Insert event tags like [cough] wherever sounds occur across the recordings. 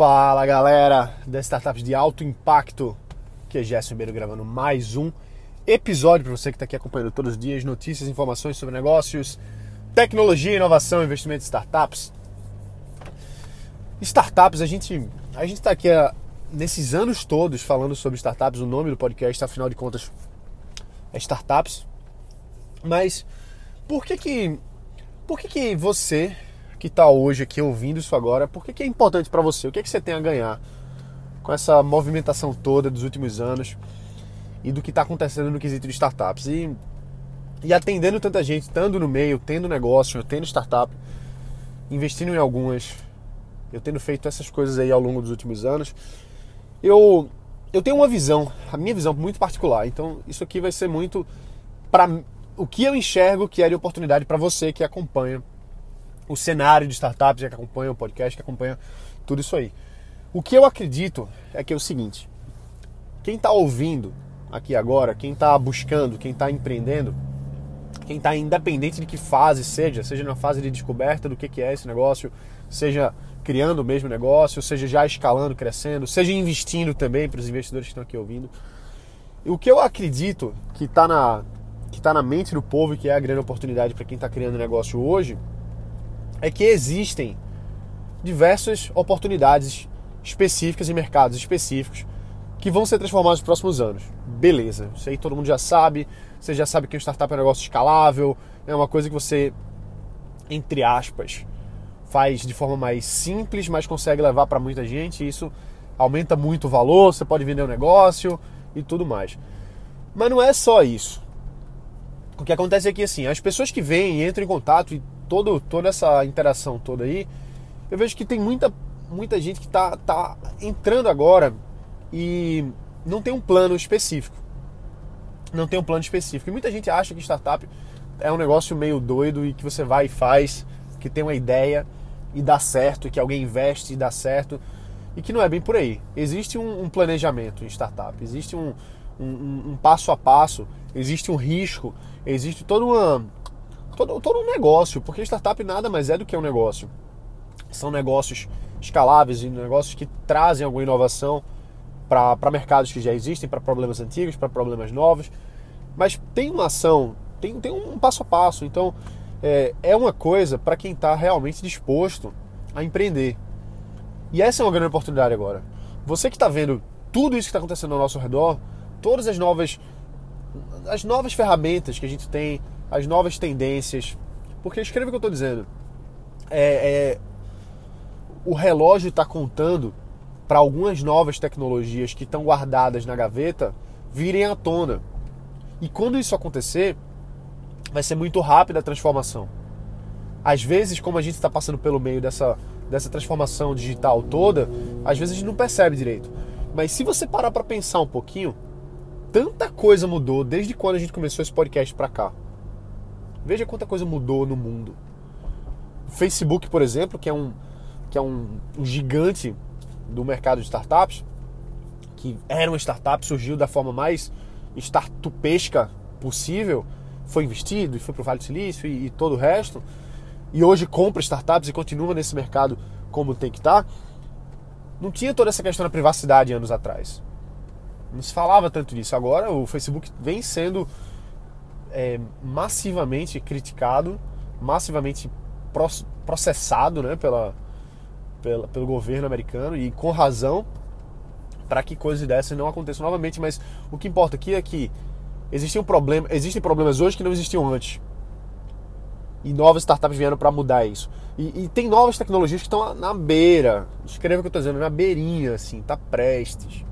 Fala galera das startups de alto impacto, que é Gerson Ribeiro gravando mais um episódio para você que está aqui acompanhando todos os dias notícias, informações sobre negócios, tecnologia, inovação, investimento em startups. Startups, a gente a gente está aqui nesses anos todos falando sobre startups, o nome do podcast, afinal de contas, é startups. Mas por que que por que que você que está hoje aqui ouvindo isso agora, por que, é importante para você? O que, é que você tem a ganhar com essa movimentação toda dos últimos anos e do que está acontecendo no quesito de startups? E, e atendendo tanta gente, estando no meio, tendo negócio, tendo startup, investindo em algumas, eu tendo feito essas coisas aí ao longo dos últimos anos, eu, eu tenho uma visão, a minha visão muito particular. Então isso aqui vai ser muito para o que eu enxergo que é de oportunidade para você que acompanha o cenário de startups que acompanha o podcast, que acompanha tudo isso aí. O que eu acredito é que é o seguinte: quem está ouvindo aqui agora, quem está buscando, quem está empreendendo, quem está independente de que fase seja, seja na fase de descoberta do que, que é esse negócio, seja criando o mesmo negócio, seja já escalando, crescendo, seja investindo também para os investidores que estão aqui ouvindo. O que eu acredito que está na, que tá na mente do povo e que é a grande oportunidade para quem está criando negócio hoje é que existem diversas oportunidades específicas em mercados específicos que vão ser transformados nos próximos anos. Beleza, isso aí todo mundo já sabe, você já sabe que o startup é um negócio escalável, é uma coisa que você, entre aspas, faz de forma mais simples, mas consegue levar para muita gente, e isso aumenta muito o valor, você pode vender o um negócio e tudo mais. Mas não é só isso. O que acontece é que assim, as pessoas que vêm e entram em contato e todo, toda essa interação toda aí, eu vejo que tem muita, muita gente que está tá entrando agora e não tem um plano específico. Não tem um plano específico. E muita gente acha que startup é um negócio meio doido e que você vai e faz, que tem uma ideia e dá certo, e que alguém investe e dá certo. E que não é bem por aí. Existe um, um planejamento em startup, existe um, um, um, passo a passo, existe um risco, existe toda uma, todo, todo um negócio, porque startup nada mais é do que um negócio. São negócios escaláveis e negócios que trazem alguma inovação para mercados que já existem, para problemas antigos, para problemas novos. Mas tem uma ação, tem, tem um passo a passo. Então é, é uma coisa para quem está realmente disposto a empreender. E essa é uma grande oportunidade agora. Você que está vendo tudo isso que está acontecendo ao nosso redor, todas as novas, as novas ferramentas que a gente tem as novas tendências. Porque escreva o que eu estou dizendo. É, é, o relógio está contando para algumas novas tecnologias que estão guardadas na gaveta virem à tona. E quando isso acontecer, vai ser muito rápida a transformação. Às vezes, como a gente está passando pelo meio dessa, dessa transformação digital toda, às vezes a gente não percebe direito. Mas se você parar para pensar um pouquinho, tanta coisa mudou desde quando a gente começou esse podcast para cá. Veja quanta coisa mudou no mundo. Facebook, por exemplo, que é um, que é um, um gigante do mercado de startups, que era uma startup, surgiu da forma mais startupesca possível, foi investido e foi para o Vale do Silício e, e, todo o resto, e hoje compra startups e continua nesse mercado como tem que estar, tá, não tinha toda essa questão da privacidade anos atrás. Não se falava tanto disso. Agora o Facebook vem sendo é, massivamente criticado, massivamente processado né, pela, pela, pelo governo americano e com razão para que coisas dessas não aconteçam novamente. Mas o que importa aqui é que existem, um problema, existem problemas hoje que não existiam antes. E novas startups vieram para mudar isso. E, e, tem novas tecnologias que estão na beira. Escreva o que eu estou dizendo, na beirinha, assim, tá prestes.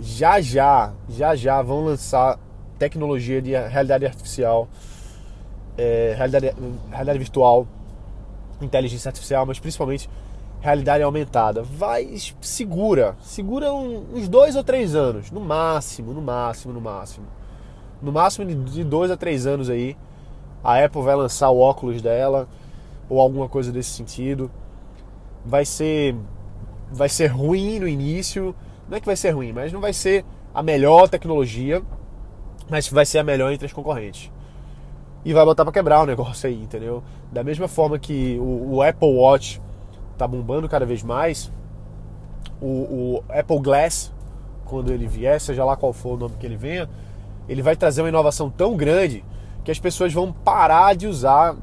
Já já, já já vão lançar tecnologia de realidade artificial, é, realidade, realidade virtual, inteligência artificial, mas principalmente realidade aumentada. Vai, segura, segura um, uns dois ou três anos, no máximo, no máximo, no máximo. No máximo de dois a três anos aí, a Apple vai lançar o óculos dela, ou alguma coisa desse sentido. Vai ser, vai ser ruim no início, não é que vai ser ruim, mas não vai ser a melhor tecnologia, mas vai ser a melhor entre as concorrentes. E vai botar para quebrar o negócio aí, entendeu? Da mesma forma que o, o Apple Watch tá bombando cada vez mais, o, o Apple Glass, quando ele vier, seja lá qual for o nome que ele venha, ele vai trazer uma inovação tão grande que as pessoas vão parar de usar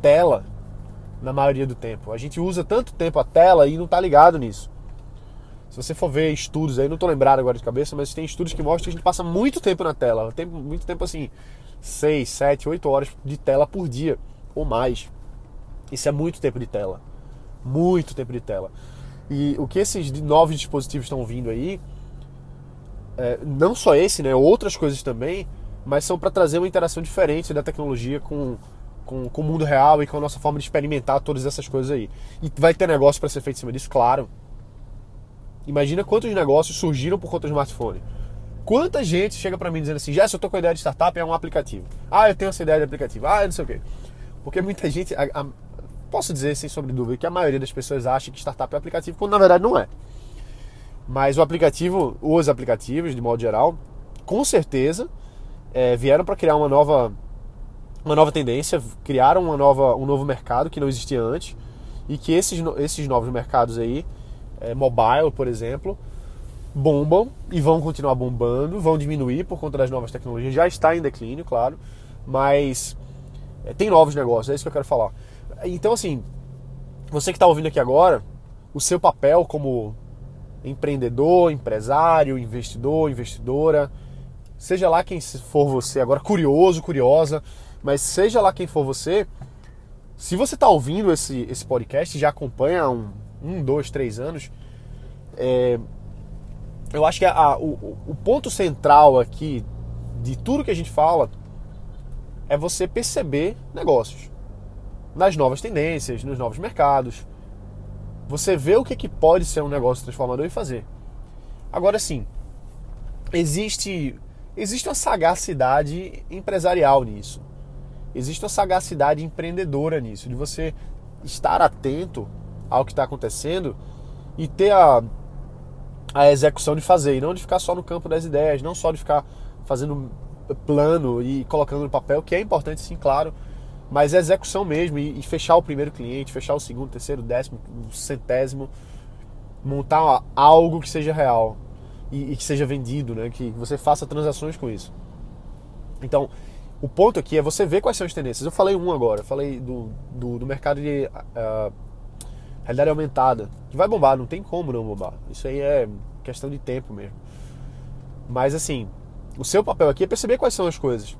tela na maioria do tempo. A gente usa tanto tempo a tela e não está ligado nisso. Se você for ver estudos aí, não estou lembrado agora de cabeça, mas tem estudos que mostram que a gente passa muito tempo na tela. Tem muito tempo assim, 6, 7, 8 horas de tela por dia ou mais. Isso é muito tempo de tela. Muito tempo de tela. E o que esses novos dispositivos estão vindo aí, é, não só esse, né, outras coisas também, mas são para trazer uma interação diferente da tecnologia com, com, com, o mundo real e com a nossa forma de experimentar todas essas coisas aí. E vai ter negócio para ser feito em cima disso, claro. Imagina quantos negócios surgiram por conta do smartphone. Quanta gente chega para mim dizendo assim, já se eu tô com a ideia de startup, é um aplicativo. Ah, eu tenho essa ideia de aplicativo. Ah, não sei o quê. Porque muita gente, a, a, posso dizer sem sobre dúvida que a maioria das pessoas acha que startup é aplicativo, quando na verdade não é. Mas o aplicativo, os aplicativos, de modo geral, com certeza é, vieram para criar uma nova, uma nova tendência, criaram uma nova, um novo mercado que não existia antes e que esses, esses novos mercados aí, é, mobile, por exemplo, bombam e vão continuar bombando, vão diminuir por conta das novas tecnologias, já está em declínio, claro, mas é, tem novos negócios, é isso que eu quero falar. Então, assim, você que está ouvindo aqui agora, o seu papel como empreendedor, empresário, investidor, investidora, seja lá quem for você, agora curioso, curiosa, mas seja lá quem for você, se você está ouvindo esse, esse podcast, já acompanha há um, um dois, três anos, é, eu acho que a, a, o, o ponto central aqui de tudo que a gente fala é você perceber negócios nas novas tendências, nos novos mercados. Você vê o que, que pode ser um negócio transformador e fazer. Agora sim, existe, existe uma sagacidade empresarial nisso. Existe uma sagacidade empreendedora nisso, de você estar atento ao que está acontecendo e ter a, a execução de fazer, e não de ficar só no campo das ideias, não só de ficar fazendo plano e colocando no papel, que é importante sim, claro, mas a execução mesmo e, e, fechar o primeiro cliente, fechar o segundo, terceiro, décimo, centésimo, montar algo que seja real e, e, que seja vendido, né? Que você faça transações com isso. Então, o ponto aqui é você ver quais são as tendências. Eu falei um agora, eu falei do, do, do mercado de uh, realidade aumentada, que vai bombar, não tem como não bombar. Isso aí é questão de tempo mesmo. Mas assim, o seu papel aqui é perceber quais são as coisas.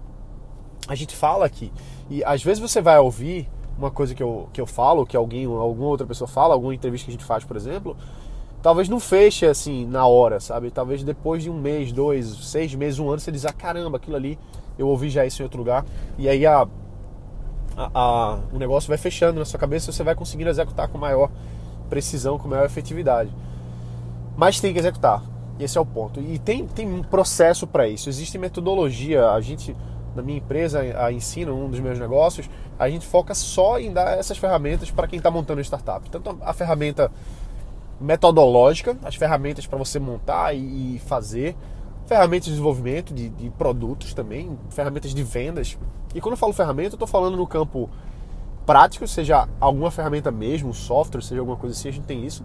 A gente fala aqui e às vezes você vai ouvir uma coisa que eu, que eu falo, que alguém, alguma outra pessoa fala, alguma entrevista que a gente faz, por exemplo, talvez não feche assim na hora, sabe? Talvez depois de um mês, dois, seis meses, um ano, você diz, ah, caramba, aquilo ali, eu ouvi já isso em outro lugar. E aí a, a, a, o negócio vai fechando na sua cabeça e você vai conseguindo executar com maior precisão, com maior efetividade. Mas tem que executar. Esse é o ponto. E tem, tem um processo para isso. Existe metodologia. A gente na minha empresa, a Ensino, um dos meus negócios, a gente foca só em dar essas ferramentas para quem está montando startup. Tanto a ferramenta metodológica, as ferramentas para você montar e fazer, ferramentas de desenvolvimento de, de, produtos também, ferramentas de vendas. E quando eu falo ferramenta, eu estou falando no campo prático, seja alguma ferramenta mesmo, software, seja alguma coisa assim, a gente tem isso.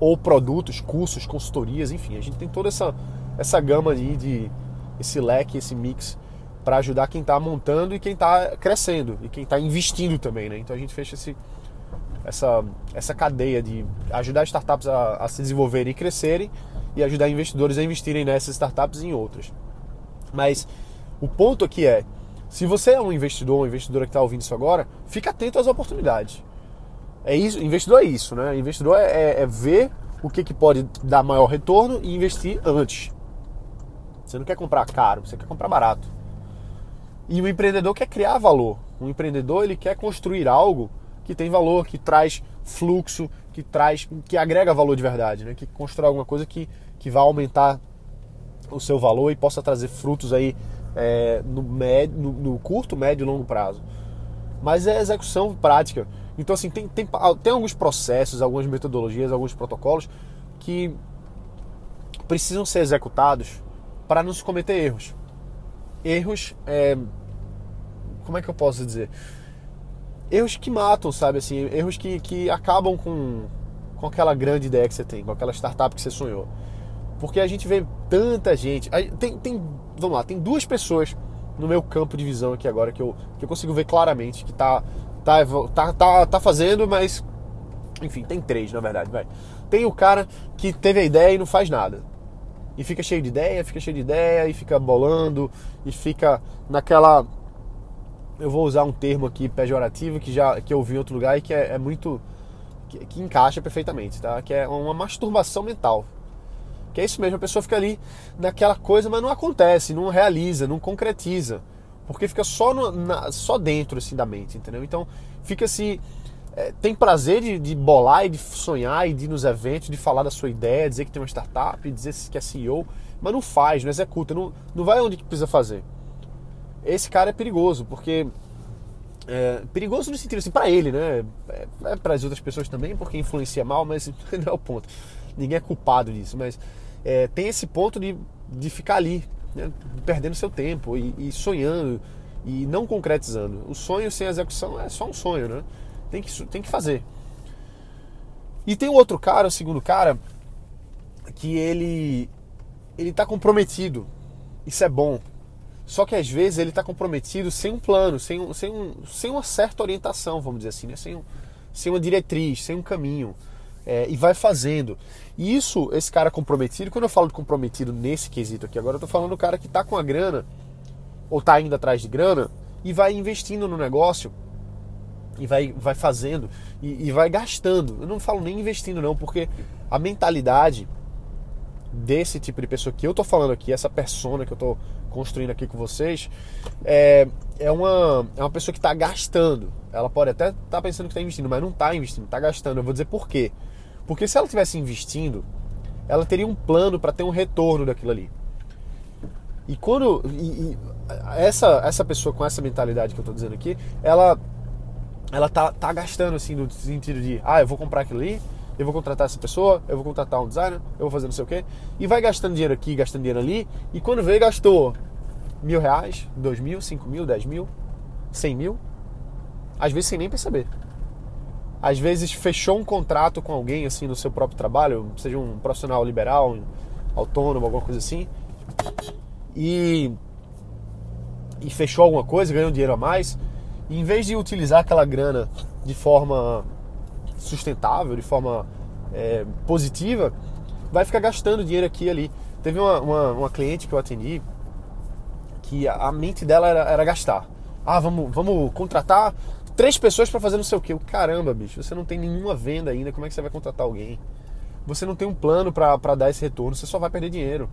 Ou produtos, cursos, consultorias, enfim, a gente tem toda essa, essa gama de, de esse leque, esse mix para ajudar quem está montando e quem está crescendo e quem está investindo também, né? Então a gente fecha esse, essa, essa cadeia de ajudar startups a, a, se desenvolverem e crescerem e ajudar investidores a investirem nessas startups e em outras. Mas o ponto aqui é, se você é um investidor ou uma investidora que está ouvindo isso agora, fica atento às oportunidades. É isso, investidor é isso, né? Investidor é, é, é ver o que, que pode dar maior retorno e investir antes. Você não quer comprar caro, você quer comprar barato. E o empreendedor quer criar valor. O empreendedor ele quer construir algo que tem valor, que traz fluxo, que traz, que agrega valor de verdade, né? Que constrói alguma coisa que, que vai aumentar o seu valor e possa trazer frutos aí é, no, médio, no, no, curto, médio e longo prazo. Mas é execução prática. Então assim tem, tem, tem alguns processos, algumas metodologias, alguns protocolos que precisam ser executados para não se cometer erros erros. É, como é que eu posso dizer? Erros que matam, sabe? Assim, erros que, que acabam com, com aquela grande ideia que você tem, com aquela startup que você sonhou. Porque a gente vê tanta gente. Tem, tem, vamos lá, tem duas pessoas no meu campo de visão aqui agora que eu, que eu consigo ver claramente que tá, tá, tá, tá, tá fazendo, mas. Enfim, tem três na verdade, vai. Tem o cara que teve a ideia e não faz nada. E fica cheio de ideia, fica cheio de ideia, e fica bolando, e fica naquela. Eu vou usar um termo aqui pejorativo que já que eu ouvi em outro lugar e que é, é muito. Que, que encaixa perfeitamente, tá? Que é uma masturbação mental. Que é isso mesmo, a pessoa fica ali naquela coisa, mas não acontece, não realiza, não concretiza. Porque fica só, no, na, só dentro assim, da mente, entendeu? Então fica se. É, tem prazer de, de, bolar e de sonhar e de ir nos eventos, de falar da sua ideia, dizer que tem uma startup, dizer que é CEO, mas não faz, não executa, não, não vai onde que precisa fazer. Esse cara é perigoso, porque. É, perigoso no sentido assim, para ele, né? É, é para as outras pessoas também, porque influencia mal, mas [laughs] não é o ponto. Ninguém é culpado disso, mas é, tem esse ponto de, de ficar ali, né, perdendo seu tempo e, e, sonhando e não concretizando. O sonho sem execução é só um sonho, né? Tem que, tem que fazer. E tem outro cara, o segundo cara, que ele ele está comprometido. Isso é bom. Só que às vezes ele está comprometido sem um plano, sem, um, sem, um, sem uma certa orientação, vamos dizer assim, né? sem, um, sem uma diretriz, sem um caminho é, e vai fazendo. E isso, esse cara comprometido, quando eu falo de comprometido nesse quesito aqui, agora eu tô falando do cara que tá com a grana, ou tá indo atrás de grana, e vai investindo no negócio, e vai, vai fazendo, e, e vai gastando. Eu não falo nem investindo, não, porque a mentalidade desse tipo de pessoa que eu tô falando aqui, essa persona que eu tô construindo aqui com vocês, é, é, uma, é uma pessoa que está gastando. Ela pode até estar tá pensando que está investindo, mas não está investindo, está gastando. Eu vou dizer por quê. Porque se ela estivesse investindo, ela teria um plano para ter um retorno daquilo ali. E quando. E, e, essa, essa pessoa com essa mentalidade que eu estou dizendo aqui, ela ela tá, tá gastando assim no sentido de, ah, eu vou comprar aquilo ali, eu vou contratar essa pessoa, eu vou contratar um designer, eu vou fazer não sei o quê, e vai gastando dinheiro aqui, gastando dinheiro ali, e quando vê, gastou mil reais, dois mil, cinco mil, dez mil, cem mil, às vezes sem nem perceber. Às vezes fechou um contrato com alguém assim no seu próprio trabalho, seja um profissional liberal, autônomo, alguma coisa assim, e, e fechou alguma coisa, ganhou dinheiro a mais, e em vez de utilizar aquela grana de forma sustentável, de forma é, positiva, vai ficar gastando dinheiro aqui e ali. Teve uma, uma, uma cliente que eu atendi que a, a mente dela era, era gastar. Ah, vamos, vamos contratar três pessoas para fazer não sei o que. Caramba, bicho, você não tem nenhuma venda ainda, como é que você vai contratar alguém? Você não tem um plano para dar esse retorno, você só vai perder dinheiro.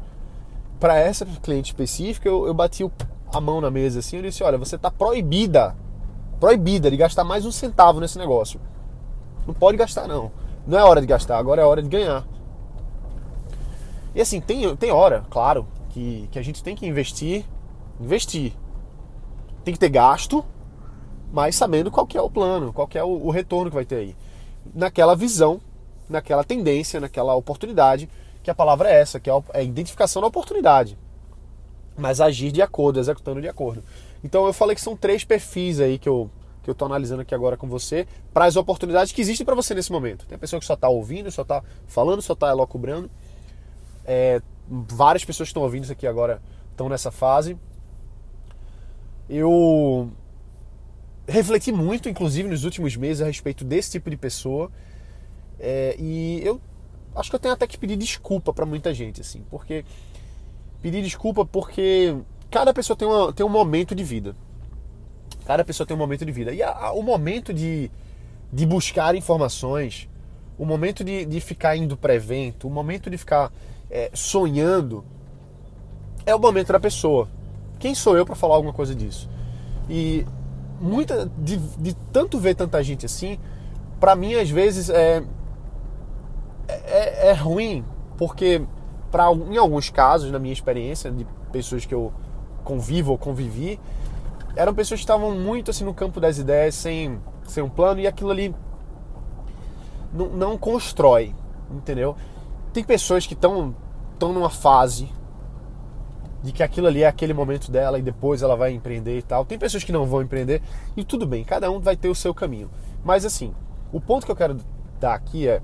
Para essa cliente específica, eu, eu bati o, a mão na mesa assim e disse: Olha, você está proibida, proibida de gastar mais um centavo nesse negócio. Não pode gastar, não. Não é hora de gastar, agora é hora de ganhar. E assim, tem, tem hora, claro, que, que a gente tem que investir. Investir. Tem que ter gasto, mas sabendo qual que é o plano, qual que é o, o retorno que vai ter aí. Naquela visão, naquela tendência, naquela oportunidade, que a palavra é essa, que é a identificação da oportunidade. Mas agir de acordo, executando de acordo. Então eu falei que são três perfis aí que eu que eu estou analisando aqui agora com você para as oportunidades que existem para você nesse momento. Tem pessoa que só está ouvindo, só está falando, só está elocubrando. É, várias pessoas que estão ouvindo isso aqui agora estão nessa fase. Eu refleti muito, inclusive, nos últimos meses a respeito desse tipo de pessoa. É, e eu acho que eu tenho até que pedir desculpa para muita gente, assim, porque pedir desculpa porque cada pessoa tem, uma, tem um momento de vida. Cada pessoa tem um momento de vida. E a, a, o momento de, de buscar informações, o momento de, de ficar indo para evento, o momento de ficar é, sonhando, é o momento da pessoa. Quem sou eu para falar alguma coisa disso? E muita de, de tanto ver tanta gente assim, para mim às vezes é, é, é ruim, porque para em alguns casos, na minha experiência, de pessoas que eu convivo ou convivi, eram pessoas que estavam muito assim no campo das ideias, sem, sem um plano, e aquilo ali não, não constrói, entendeu? Tem pessoas que estão estão numa fase de que aquilo ali é aquele momento dela e depois ela vai empreender e tal. Tem pessoas que não vão empreender e tudo bem, cada um vai ter o seu caminho. Mas assim, o ponto que eu quero dar aqui é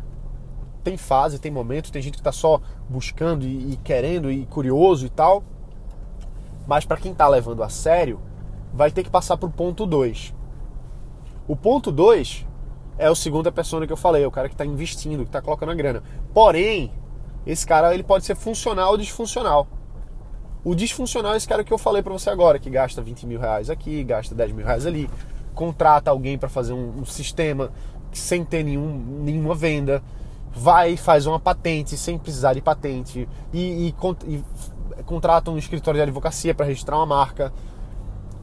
tem fase, tem momento, tem gente que está só buscando e, e, querendo e curioso e tal. Mas para quem está levando a sério, vai ter que passar para o ponto 2. O ponto 2 é o segundo persona que eu falei, é o cara que está investindo, que está colocando a grana. Porém, esse cara ele pode ser funcional ou disfuncional. O disfuncional é esse cara que eu falei para você agora, que gasta 20 mil reais aqui, gasta 10 mil reais ali, contrata alguém para fazer um, um, sistema sem ter nenhum, nenhuma venda, vai e faz uma patente sem precisar de patente e, e, e contrata um escritório de advocacia para registrar uma marca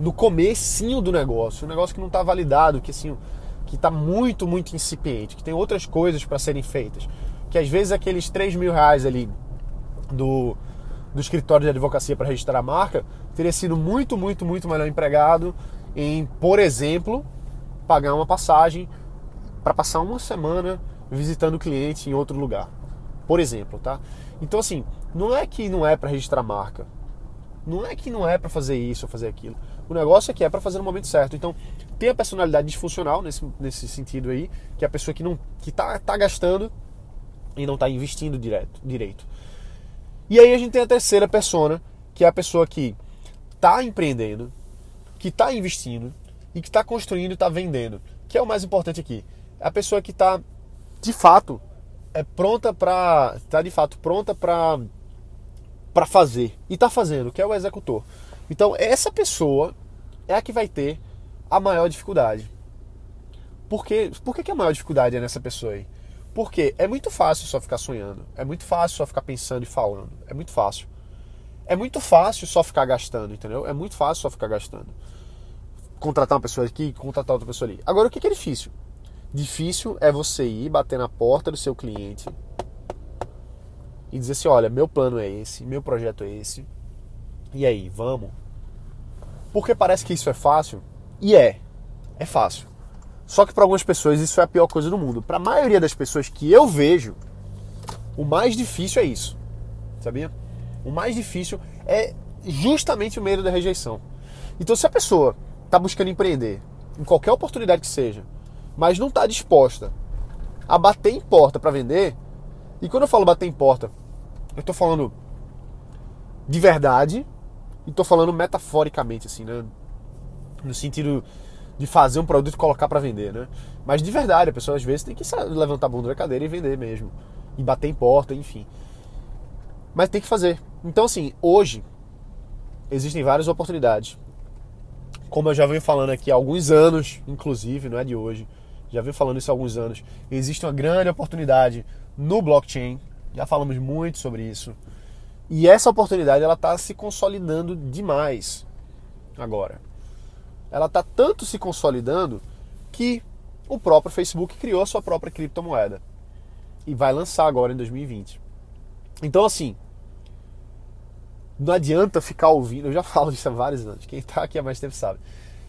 no comecinho do negócio, um negócio que não está validado, que assim, que está muito, muito incipiente, que tem outras coisas para serem feitas, que às vezes aqueles 3 mil reais ali do, do escritório de advocacia para registrar a marca teria sido muito, muito, muito melhor empregado em, por exemplo, pagar uma passagem para passar uma semana visitando o cliente em outro lugar. Por exemplo, tá? Então assim, não é que não é para registrar marca. Não é que não é para fazer isso ou fazer aquilo. O negócio é que é para fazer no momento certo. Então, tem a personalidade disfuncional nesse, nesse sentido aí, que é a pessoa que não que tá, tá gastando e não está investindo direto, direito. E aí a gente tem a terceira persona, que é a pessoa que está empreendendo, que está investindo e que está construindo e está vendendo, que é o mais importante aqui. É a pessoa que está de fato é pronta para está de fato pronta para para fazer e está fazendo, que é o executor. Então essa pessoa é a que vai ter a maior dificuldade. Por, quê? Por que, que a maior dificuldade é nessa pessoa aí? Porque é muito fácil só ficar sonhando, é muito fácil só ficar pensando e falando, é muito fácil. É muito fácil só ficar gastando, entendeu? É muito fácil só ficar gastando. Contratar uma pessoa aqui, contratar outra pessoa ali. Agora, o que é difícil? Difícil é você ir bater na porta do seu cliente e dizer assim: olha, meu plano é esse, meu projeto é esse. E aí, vamos? Porque parece que isso é fácil. E é. É fácil. Só que para algumas pessoas isso é a pior coisa do mundo. Para a maioria das pessoas que eu vejo, o mais difícil é isso. Sabia? O mais difícil é justamente o medo da rejeição. Então, se a pessoa está buscando empreender, em qualquer oportunidade que seja, mas não está disposta a bater em porta para vender, e quando eu falo bater em porta, eu estou falando de verdade e estou falando metaforicamente, assim, né? No sentido de fazer um produto e colocar para vender, né? Mas de verdade, a pessoa às vezes tem que levantar a bunda da cadeira e vender mesmo. E bater em porta, enfim. Mas tem que fazer. Então, assim, hoje existem várias oportunidades. Como eu já venho falando aqui há alguns anos, inclusive, não é de hoje, já venho falando isso há alguns anos, existe uma grande oportunidade no blockchain. Já falamos muito sobre isso. E essa oportunidade ela está se consolidando demais agora. Ela está tanto se consolidando que o próprio Facebook criou a sua própria criptomoeda e vai lançar agora em 2020. Então assim, não adianta ficar ouvindo, eu já [laughs] falo disso há vários anos, quem está aqui há mais tempo sabe.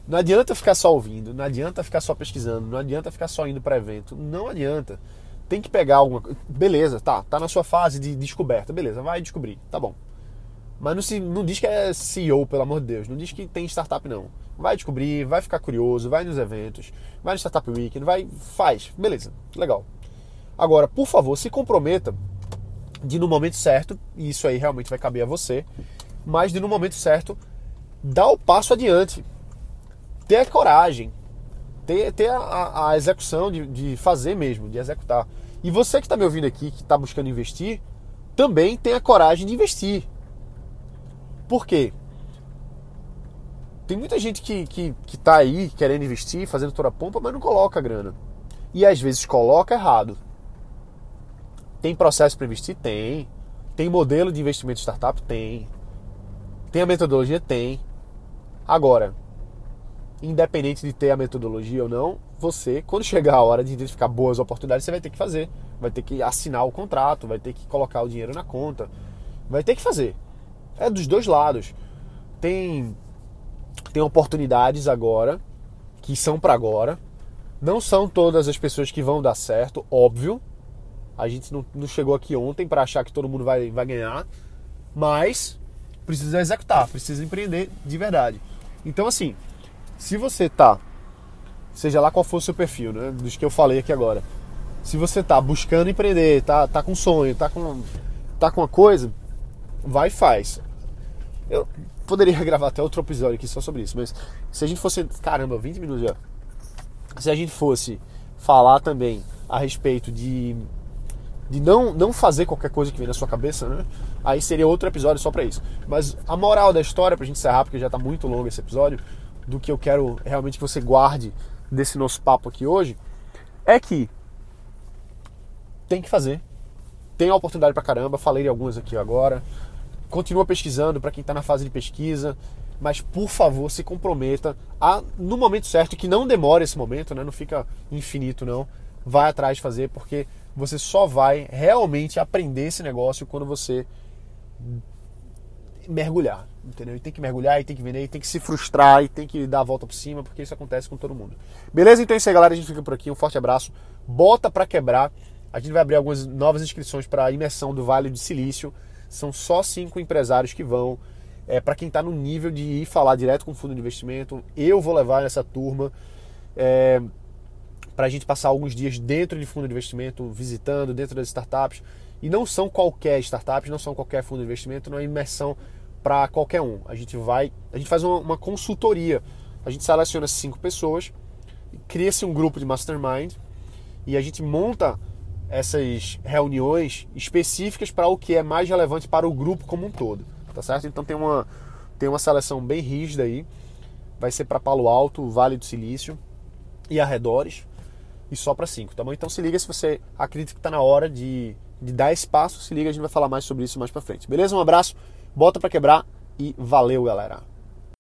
Não adianta ficar só ouvindo, não adianta ficar só pesquisando, não adianta ficar só indo para evento, não adianta. Tem que pegar alguma coisa. Beleza, tá, tá na sua fase de descoberta, beleza, vai descobrir, tá bom. Mas não, se, não diz que é CEO, pelo amor de Deus, não diz que tem startup não. Vai descobrir, vai ficar curioso, vai nos eventos, vai no Startup Weekend, vai, faz, beleza, legal. Agora, por favor, se comprometa de no momento certo, e isso aí realmente vai caber a você, mas de no momento certo, dar o passo adiante. Ter a coragem, ter, ter a, a execução de, de, fazer mesmo, de executar. E você que está me ouvindo aqui, que está buscando investir, também tenha coragem de investir. Por quê? Tem muita gente que, que, que tá aí querendo investir, fazendo toda a pompa, mas não coloca grana. E às vezes coloca errado. Tem processo para investir? Tem. Tem modelo de investimento startup? Tem. Tem a metodologia? Tem. Agora, independente de ter a metodologia ou não, você, quando chegar a hora de identificar boas oportunidades, você vai ter que fazer. Vai ter que assinar o contrato, vai ter que colocar o dinheiro na conta. Vai ter que fazer. É dos dois lados. Tem, tem oportunidades agora que são para agora. Não são todas as pessoas que vão dar certo, óbvio. A gente não, não chegou aqui ontem para achar que todo mundo vai, vai ganhar, mas precisa executar, precisa empreender de verdade. Então, assim, se você tá, seja lá qual for o seu perfil, né, dos que eu falei aqui agora, Se você está buscando empreender, tá, tá com sonho, tá com, tá com uma coisa, vai e faz. Eu poderia [laughs] gravar até outro episódio aqui só sobre isso, mas se a gente fosse. Caramba, 20 minutos já. Se a gente fosse falar também a respeito de, de não, não fazer qualquer coisa que vem na sua cabeça, né? Aí seria outro episódio só para isso. Mas a moral da história, pra gente encerrar, porque já tá muito longo esse episódio, do que eu quero realmente que você guarde desse nosso papo aqui hoje, é que tem que fazer. Tem a oportunidade pra caramba, falei de algumas aqui agora. Continua pesquisando para quem está na fase de pesquisa, mas por favor se comprometa a, no momento certo, que não demore esse momento, né? não fica infinito não, vai atrás fazer, porque você só vai realmente aprender esse negócio quando você mergulhar, entendeu? E tem que mergulhar, e tem que vender, e tem que se frustrar, e tem que dar a volta por cima, porque isso acontece com todo mundo. Beleza? Então é isso aí, galera. A gente fica por aqui. Um forte abraço. Bota para quebrar. A gente vai abrir algumas novas inscrições para a imersão do Vale de Silício. São só cinco empresários que vão. É, para quem está no nível de ir falar direto com o fundo de investimento, eu vou levar essa turma. É, para a gente passar alguns dias dentro de fundo de investimento, visitando dentro das startups. E não são qualquer startups, não são qualquer fundo de investimento, não é imersão para qualquer um. A gente vai, a gente faz uma, uma consultoria. A gente seleciona cinco pessoas, cria-se um grupo de mastermind e a gente monta essas reuniões específicas para o que é mais relevante para o grupo como um todo, tá certo? Então tem uma tem uma seleção bem rígida aí. Vai ser para Palo Alto, Vale do Silício e arredores e só para cinco, tá bom? Então se liga se você acredita que está na hora de, de dar espaço, se liga, a gente vai falar mais sobre isso mais para frente. Beleza? Um abraço, bota para quebrar e valeu, galera.